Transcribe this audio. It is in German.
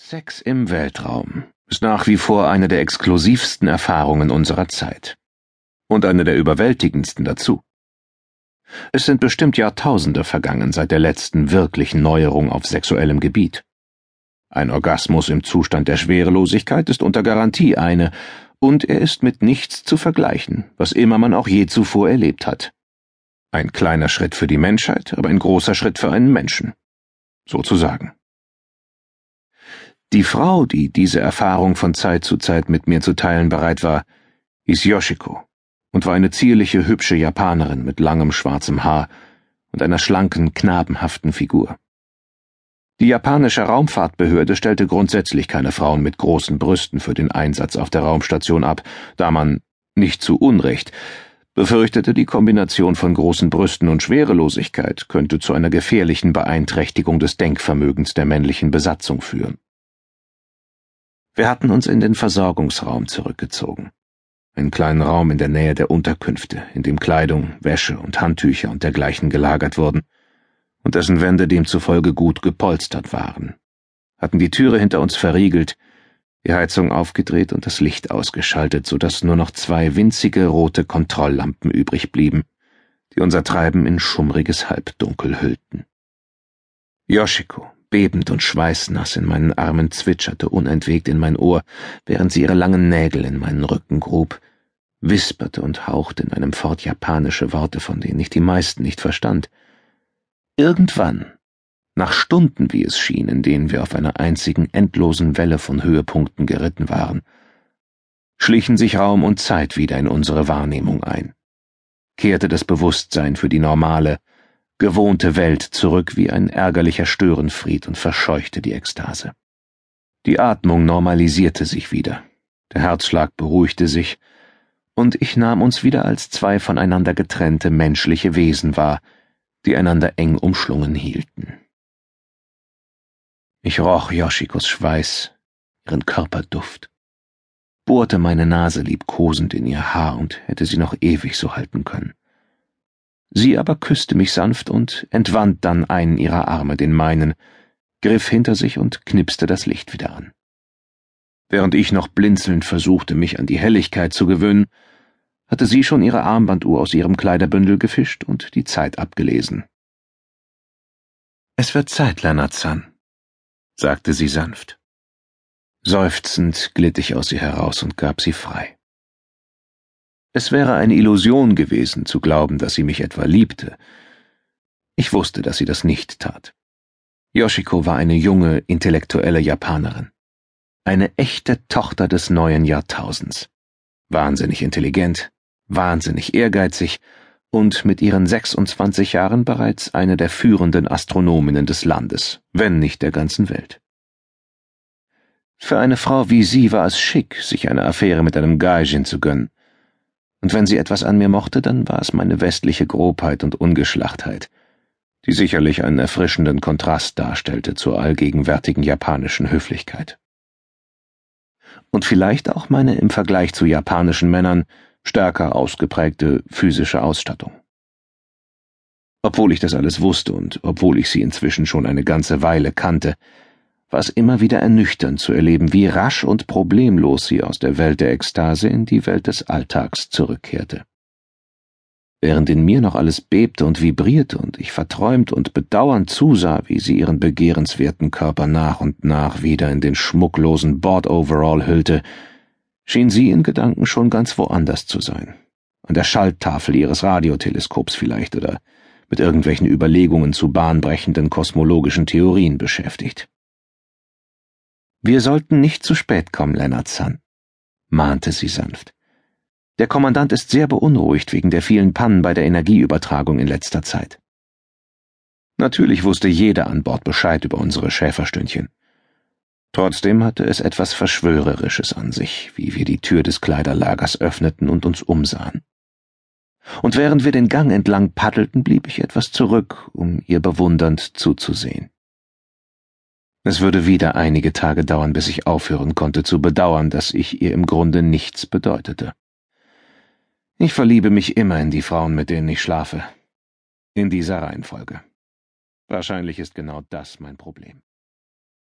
Sex im Weltraum ist nach wie vor eine der exklusivsten Erfahrungen unserer Zeit. Und eine der überwältigendsten dazu. Es sind bestimmt Jahrtausende vergangen seit der letzten wirklichen Neuerung auf sexuellem Gebiet. Ein Orgasmus im Zustand der Schwerelosigkeit ist unter Garantie eine, und er ist mit nichts zu vergleichen, was immer man auch je zuvor erlebt hat. Ein kleiner Schritt für die Menschheit, aber ein großer Schritt für einen Menschen. Sozusagen. Die Frau, die diese Erfahrung von Zeit zu Zeit mit mir zu teilen bereit war, hieß Yoshiko und war eine zierliche, hübsche Japanerin mit langem schwarzem Haar und einer schlanken, knabenhaften Figur. Die japanische Raumfahrtbehörde stellte grundsätzlich keine Frauen mit großen Brüsten für den Einsatz auf der Raumstation ab, da man, nicht zu Unrecht, befürchtete, die Kombination von großen Brüsten und Schwerelosigkeit könnte zu einer gefährlichen Beeinträchtigung des Denkvermögens der männlichen Besatzung führen. Wir hatten uns in den Versorgungsraum zurückgezogen. Einen kleinen Raum in der Nähe der Unterkünfte, in dem Kleidung, Wäsche und Handtücher und dergleichen gelagert wurden und dessen Wände demzufolge gut gepolstert waren, hatten die Türe hinter uns verriegelt, die Heizung aufgedreht und das Licht ausgeschaltet, so dass nur noch zwei winzige rote Kontrolllampen übrig blieben, die unser Treiben in schummriges Halbdunkel hüllten. Yoshiko, bebend und schweißnass in meinen Armen zwitscherte unentwegt in mein Ohr, während sie ihre langen Nägel in meinen Rücken grub, wisperte und hauchte in einem Fort japanische Worte, von denen ich die meisten nicht verstand. Irgendwann, nach Stunden, wie es schien, in denen wir auf einer einzigen endlosen Welle von Höhepunkten geritten waren, schlichen sich Raum und Zeit wieder in unsere Wahrnehmung ein, kehrte das Bewusstsein für die normale, gewohnte Welt zurück wie ein ärgerlicher Störenfried und verscheuchte die Ekstase. Die Atmung normalisierte sich wieder, der Herzschlag beruhigte sich, und ich nahm uns wieder als zwei voneinander getrennte menschliche Wesen wahr, die einander eng umschlungen hielten. Ich roch Yoshikos Schweiß, ihren Körperduft, bohrte meine Nase liebkosend in ihr Haar und hätte sie noch ewig so halten können. Sie aber küsste mich sanft und entwand dann einen ihrer Arme den meinen, griff hinter sich und knipste das Licht wieder an. Während ich noch blinzelnd versuchte, mich an die Helligkeit zu gewöhnen, hatte sie schon ihre Armbanduhr aus ihrem Kleiderbündel gefischt und die Zeit abgelesen. Es wird Zeit, Lennart-san, sagte sie sanft. Seufzend glitt ich aus ihr heraus und gab sie frei. Es wäre eine Illusion gewesen, zu glauben, dass sie mich etwa liebte. Ich wusste, dass sie das nicht tat. Yoshiko war eine junge, intellektuelle Japanerin. Eine echte Tochter des neuen Jahrtausends. Wahnsinnig intelligent, wahnsinnig ehrgeizig und mit ihren 26 Jahren bereits eine der führenden Astronominnen des Landes, wenn nicht der ganzen Welt. Für eine Frau wie sie war es schick, sich eine Affäre mit einem Gaijin zu gönnen und wenn sie etwas an mir mochte, dann war es meine westliche Grobheit und Ungeschlachtheit, die sicherlich einen erfrischenden Kontrast darstellte zur allgegenwärtigen japanischen Höflichkeit. Und vielleicht auch meine im Vergleich zu japanischen Männern stärker ausgeprägte physische Ausstattung. Obwohl ich das alles wusste und obwohl ich sie inzwischen schon eine ganze Weile kannte, war es immer wieder ernüchternd zu erleben, wie rasch und problemlos sie aus der Welt der Ekstase in die Welt des Alltags zurückkehrte. Während in mir noch alles bebte und vibrierte und ich verträumt und bedauernd zusah, wie sie ihren begehrenswerten Körper nach und nach wieder in den schmucklosen Bordoverall hüllte, schien sie in Gedanken schon ganz woanders zu sein. An der Schalttafel ihres Radioteleskops vielleicht oder mit irgendwelchen Überlegungen zu bahnbrechenden kosmologischen Theorien beschäftigt. Wir sollten nicht zu spät kommen, Leonard Sun, mahnte sie sanft. Der Kommandant ist sehr beunruhigt wegen der vielen Pannen bei der Energieübertragung in letzter Zeit. Natürlich wusste jeder an Bord Bescheid über unsere Schäferstündchen. Trotzdem hatte es etwas Verschwörerisches an sich, wie wir die Tür des Kleiderlagers öffneten und uns umsahen. Und während wir den Gang entlang paddelten, blieb ich etwas zurück, um ihr bewundernd zuzusehen. Es würde wieder einige Tage dauern, bis ich aufhören konnte zu bedauern, dass ich ihr im Grunde nichts bedeutete. Ich verliebe mich immer in die Frauen, mit denen ich schlafe. In dieser Reihenfolge. Wahrscheinlich ist genau das mein Problem.